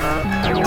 you